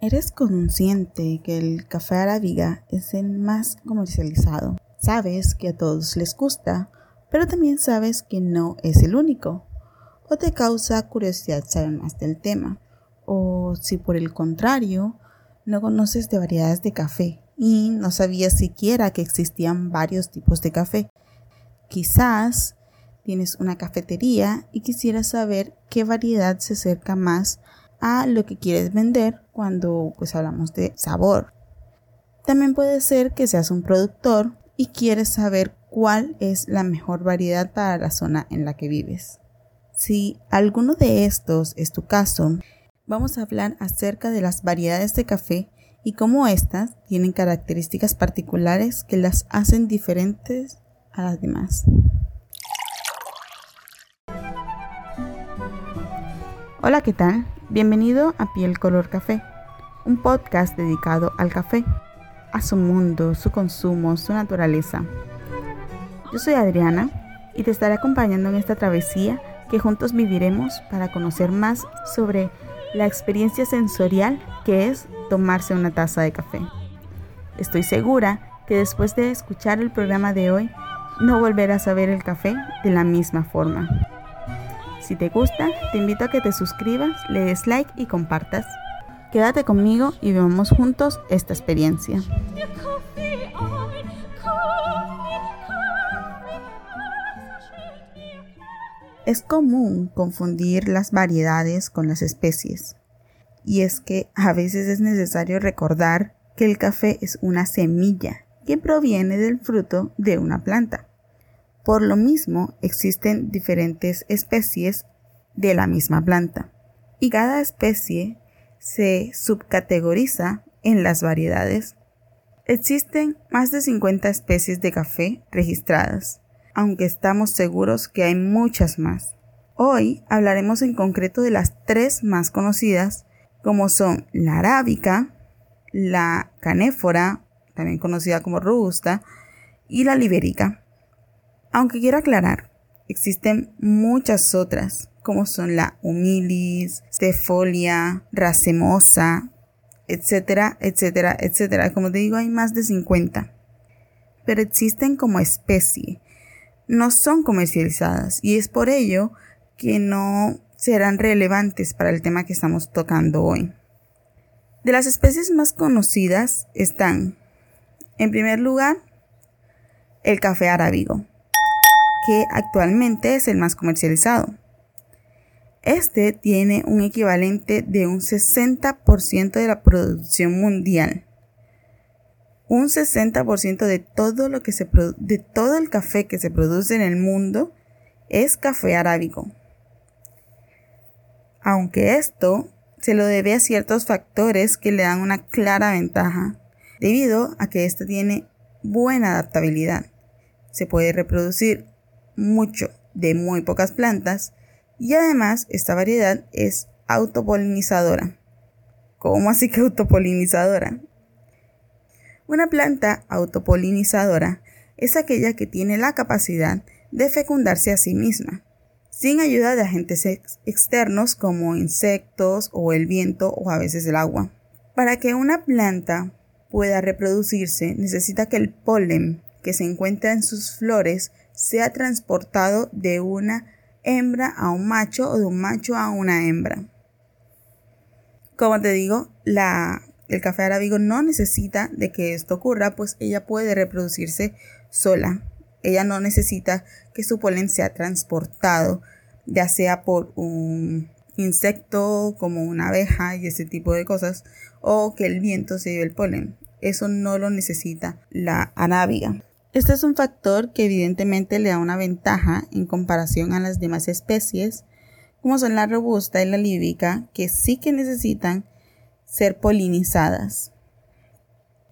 ¿Eres consciente que el café arábiga es el más comercializado? Sabes que a todos les gusta, pero también sabes que no es el único. O te causa curiosidad saber más del tema. O si por el contrario, no conoces de variedades de café y no sabías siquiera que existían varios tipos de café. Quizás tienes una cafetería y quisieras saber qué variedad se acerca más a lo que quieres vender cuando pues hablamos de sabor. También puede ser que seas un productor y quieres saber cuál es la mejor variedad para la zona en la que vives. Si alguno de estos es tu caso, vamos a hablar acerca de las variedades de café y cómo éstas tienen características particulares que las hacen diferentes a las demás. Hola, ¿qué tal? Bienvenido a Piel Color Café, un podcast dedicado al café, a su mundo, su consumo, su naturaleza. Yo soy Adriana y te estaré acompañando en esta travesía que juntos viviremos para conocer más sobre la experiencia sensorial que es tomarse una taza de café. Estoy segura que después de escuchar el programa de hoy, no volverás a ver el café de la misma forma. Si te gusta, te invito a que te suscribas, le des like y compartas. Quédate conmigo y vivamos juntos esta experiencia. Es común confundir las variedades con las especies. Y es que a veces es necesario recordar que el café es una semilla que proviene del fruto de una planta. Por lo mismo, existen diferentes especies de la misma planta y cada especie se subcategoriza en las variedades. Existen más de 50 especies de café registradas, aunque estamos seguros que hay muchas más. Hoy hablaremos en concreto de las tres más conocidas, como son la arábica, la canéfora, también conocida como robusta, y la libérica. Aunque quiero aclarar, existen muchas otras, como son la humilis, stefolia, racemosa, etcétera, etcétera, etcétera. Como te digo, hay más de 50. Pero existen como especie. No son comercializadas y es por ello que no serán relevantes para el tema que estamos tocando hoy. De las especies más conocidas están, en primer lugar, el café arábigo que actualmente es el más comercializado. Este tiene un equivalente de un 60% de la producción mundial. Un 60% de todo lo que se de todo el café que se produce en el mundo es café arábico. Aunque esto se lo debe a ciertos factores que le dan una clara ventaja, debido a que este tiene buena adaptabilidad. Se puede reproducir mucho de muy pocas plantas y además esta variedad es autopolinizadora. ¿Cómo así que autopolinizadora? Una planta autopolinizadora es aquella que tiene la capacidad de fecundarse a sí misma, sin ayuda de agentes externos como insectos o el viento o a veces el agua. Para que una planta pueda reproducirse necesita que el polen que se encuentra en sus flores sea transportado de una hembra a un macho o de un macho a una hembra. Como te digo, la, el café arábigo no necesita de que esto ocurra, pues ella puede reproducirse sola. Ella no necesita que su polen sea transportado, ya sea por un insecto como una abeja y ese tipo de cosas, o que el viento se lleve el polen. Eso no lo necesita la arábiga. Este es un factor que evidentemente le da una ventaja en comparación a las demás especies, como son la robusta y la líbica, que sí que necesitan ser polinizadas.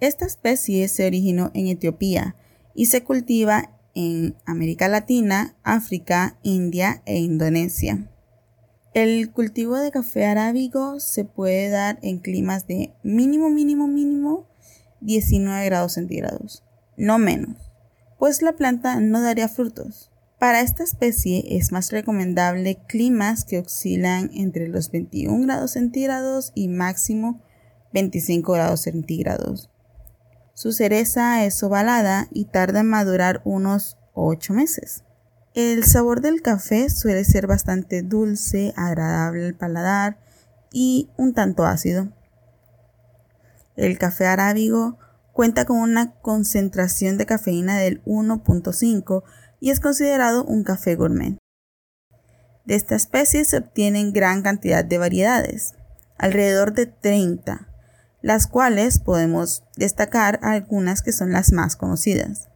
Esta especie se originó en Etiopía y se cultiva en América Latina, África, India e Indonesia. El cultivo de café arábigo se puede dar en climas de mínimo, mínimo, mínimo 19 grados centígrados, no menos pues la planta no daría frutos. Para esta especie es más recomendable climas que oscilan entre los 21 grados centígrados y máximo 25 grados centígrados. Su cereza es ovalada y tarda en madurar unos 8 meses. El sabor del café suele ser bastante dulce, agradable al paladar y un tanto ácido. El café arábigo cuenta con una concentración de cafeína del 1.5 y es considerado un café gourmet. De esta especie se obtienen gran cantidad de variedades, alrededor de 30, las cuales podemos destacar algunas que son las más conocidas.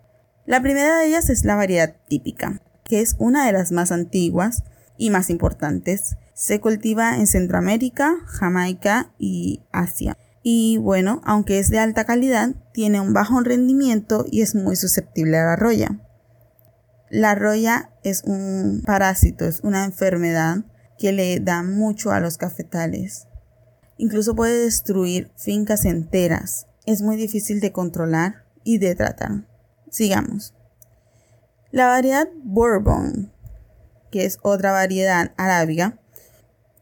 La primera de ellas es la variedad típica, que es una de las más antiguas y más importantes. Se cultiva en Centroamérica, Jamaica y Asia. Y bueno, aunque es de alta calidad, tiene un bajo rendimiento y es muy susceptible a la roya. La roya es un parásito, es una enfermedad que le da mucho a los cafetales. Incluso puede destruir fincas enteras. Es muy difícil de controlar y de tratar. Sigamos. La variedad Bourbon, que es otra variedad arábiga,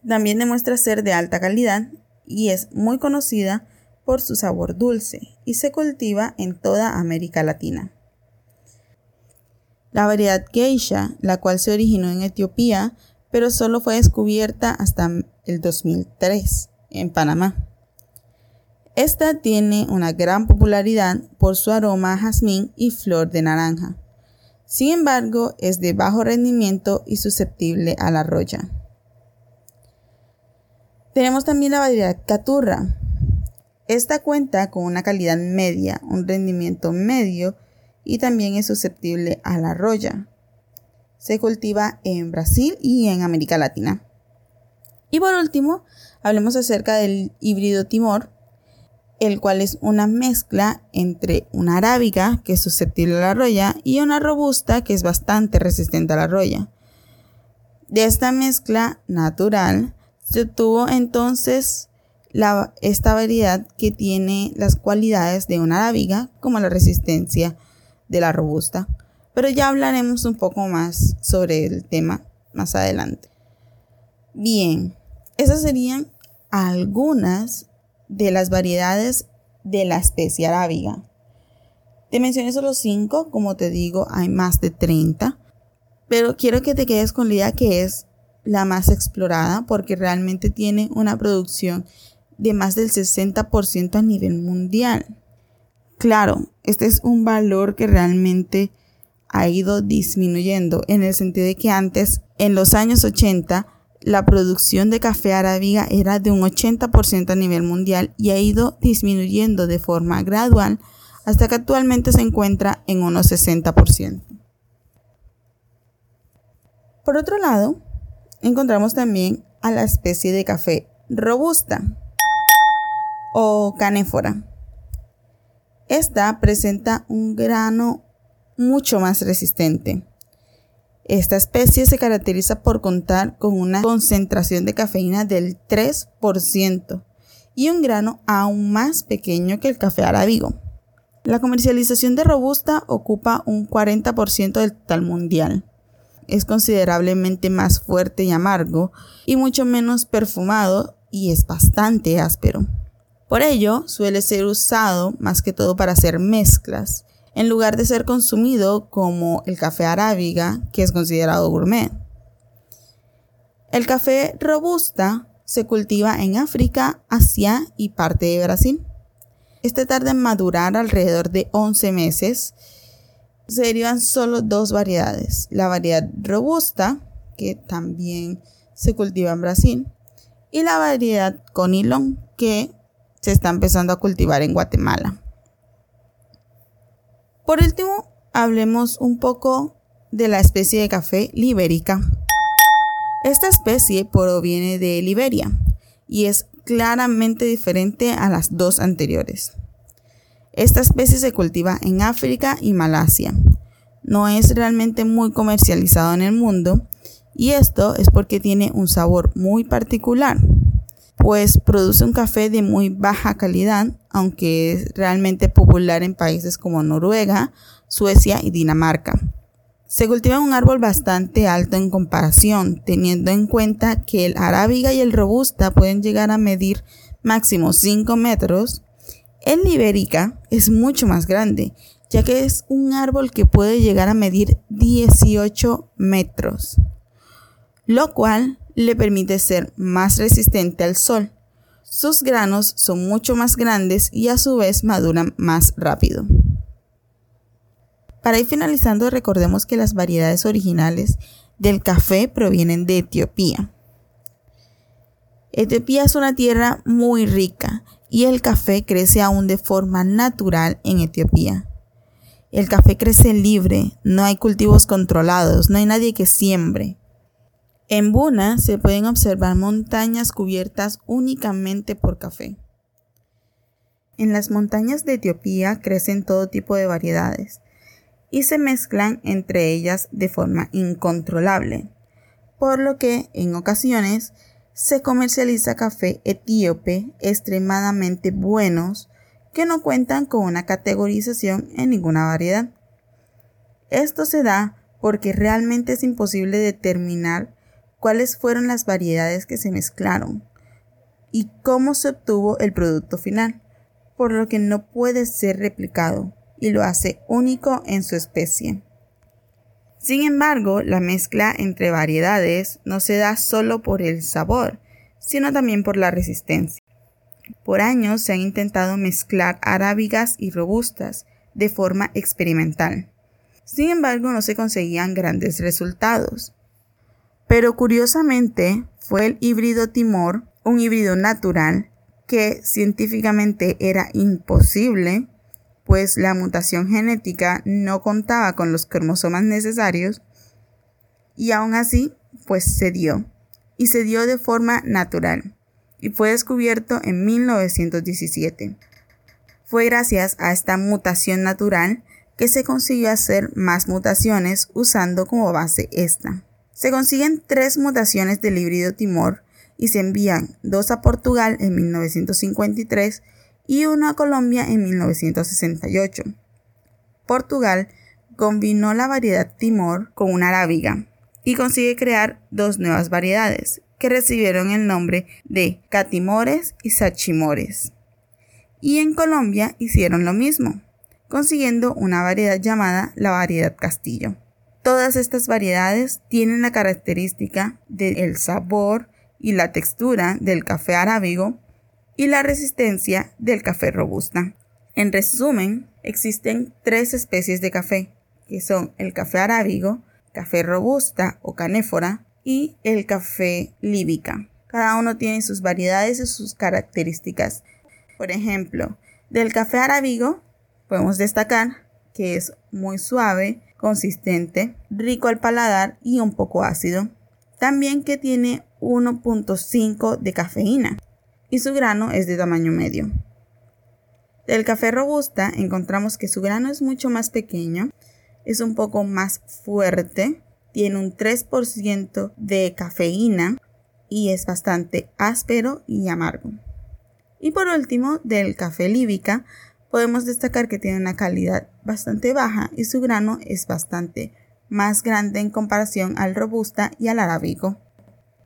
también demuestra ser de alta calidad y es muy conocida por su sabor dulce y se cultiva en toda América Latina. La variedad Geisha, la cual se originó en Etiopía, pero solo fue descubierta hasta el 2003 en Panamá. Esta tiene una gran popularidad por su aroma a jazmín y flor de naranja. Sin embargo, es de bajo rendimiento y susceptible a la roya. Tenemos también la variedad Caturra. Esta cuenta con una calidad media, un rendimiento medio y también es susceptible a la roya. Se cultiva en Brasil y en América Latina. Y por último, hablemos acerca del híbrido Timor, el cual es una mezcla entre una arábiga, que es susceptible a la roya, y una robusta, que es bastante resistente a la roya. De esta mezcla natural se obtuvo entonces esta variedad que tiene las cualidades de una arábiga, como la resistencia de la robusta. Pero ya hablaremos un poco más sobre el tema más adelante. Bien, esas serían algunas de las variedades de la especie arábiga. Te mencioné solo 5, como te digo, hay más de 30, pero quiero que te quedes con la idea que es la más explorada porque realmente tiene una producción de más del 60% a nivel mundial. Claro, este es un valor que realmente ha ido disminuyendo en el sentido de que antes, en los años 80, la producción de café arábiga era de un 80% a nivel mundial y ha ido disminuyendo de forma gradual hasta que actualmente se encuentra en unos 60%. Por otro lado, encontramos también a la especie de café robusta o canéfora. Esta presenta un grano mucho más resistente esta especie se caracteriza por contar con una concentración de cafeína del 3% y un grano aún más pequeño que el café arábigo. La comercialización de Robusta ocupa un 40% del total mundial. Es considerablemente más fuerte y amargo y mucho menos perfumado y es bastante áspero. Por ello, suele ser usado más que todo para hacer mezclas en lugar de ser consumido como el café arábiga, que es considerado gourmet. El café robusta se cultiva en África, Asia y parte de Brasil. Este tarda en madurar alrededor de 11 meses. Se derivan solo dos variedades, la variedad robusta, que también se cultiva en Brasil, y la variedad conilón, que se está empezando a cultivar en Guatemala. Por último, hablemos un poco de la especie de café libérica. Esta especie proviene de Liberia y es claramente diferente a las dos anteriores. Esta especie se cultiva en África y Malasia. No es realmente muy comercializado en el mundo y esto es porque tiene un sabor muy particular pues produce un café de muy baja calidad, aunque es realmente popular en países como Noruega, Suecia y Dinamarca. Se cultiva un árbol bastante alto en comparación, teniendo en cuenta que el arábiga y el robusta pueden llegar a medir máximo 5 metros, el libérica es mucho más grande, ya que es un árbol que puede llegar a medir 18 metros, lo cual le permite ser más resistente al sol. Sus granos son mucho más grandes y a su vez maduran más rápido. Para ir finalizando, recordemos que las variedades originales del café provienen de Etiopía. Etiopía es una tierra muy rica y el café crece aún de forma natural en Etiopía. El café crece libre, no hay cultivos controlados, no hay nadie que siembre. En Buna se pueden observar montañas cubiertas únicamente por café. En las montañas de Etiopía crecen todo tipo de variedades y se mezclan entre ellas de forma incontrolable, por lo que en ocasiones se comercializa café etíope extremadamente buenos que no cuentan con una categorización en ninguna variedad. Esto se da porque realmente es imposible determinar cuáles fueron las variedades que se mezclaron y cómo se obtuvo el producto final, por lo que no puede ser replicado y lo hace único en su especie. Sin embargo, la mezcla entre variedades no se da solo por el sabor, sino también por la resistencia. Por años se han intentado mezclar arábigas y robustas de forma experimental. Sin embargo, no se conseguían grandes resultados. Pero curiosamente, fue el híbrido Timor, un híbrido natural, que científicamente era imposible pues la mutación genética no contaba con los cromosomas necesarios y aún así, pues se dio. Y se dio de forma natural y fue descubierto en 1917. Fue gracias a esta mutación natural que se consiguió hacer más mutaciones usando como base esta. Se consiguen tres mutaciones del híbrido Timor y se envían dos a Portugal en 1953 y uno a Colombia en 1968. Portugal combinó la variedad Timor con una arábiga y consigue crear dos nuevas variedades que recibieron el nombre de catimores y sachimores. Y en Colombia hicieron lo mismo, consiguiendo una variedad llamada la variedad Castillo. Todas estas variedades tienen la característica del sabor y la textura del café arábigo y la resistencia del café robusta. En resumen, existen tres especies de café, que son el café arábigo, café robusta o canéfora y el café líbica. Cada uno tiene sus variedades y sus características. Por ejemplo, del café arábigo podemos destacar que es muy suave, consistente, rico al paladar y un poco ácido. También que tiene 1.5 de cafeína y su grano es de tamaño medio. Del café robusta encontramos que su grano es mucho más pequeño, es un poco más fuerte, tiene un 3% de cafeína y es bastante áspero y amargo. Y por último, del café líbica podemos destacar que tiene una calidad bastante baja y su grano es bastante más grande en comparación al robusta y al arábigo.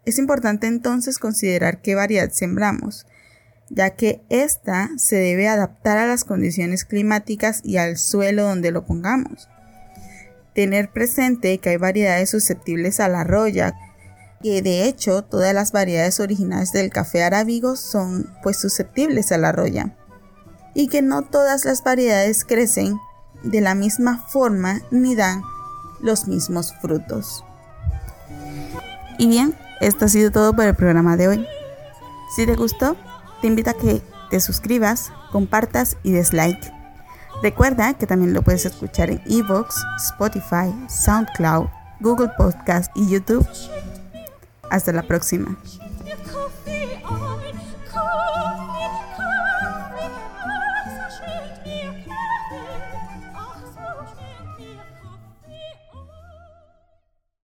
Es importante entonces considerar qué variedad sembramos, ya que ésta se debe adaptar a las condiciones climáticas y al suelo donde lo pongamos. Tener presente que hay variedades susceptibles a la roya, que de hecho todas las variedades originales del café arábigo son pues susceptibles a la roya y que no todas las variedades crecen de la misma forma ni dan los mismos frutos. Y bien, esto ha sido todo por el programa de hoy. Si te gustó, te invito a que te suscribas, compartas y des like. Recuerda que también lo puedes escuchar en Evox, Spotify, SoundCloud, Google Podcast y YouTube. Hasta la próxima.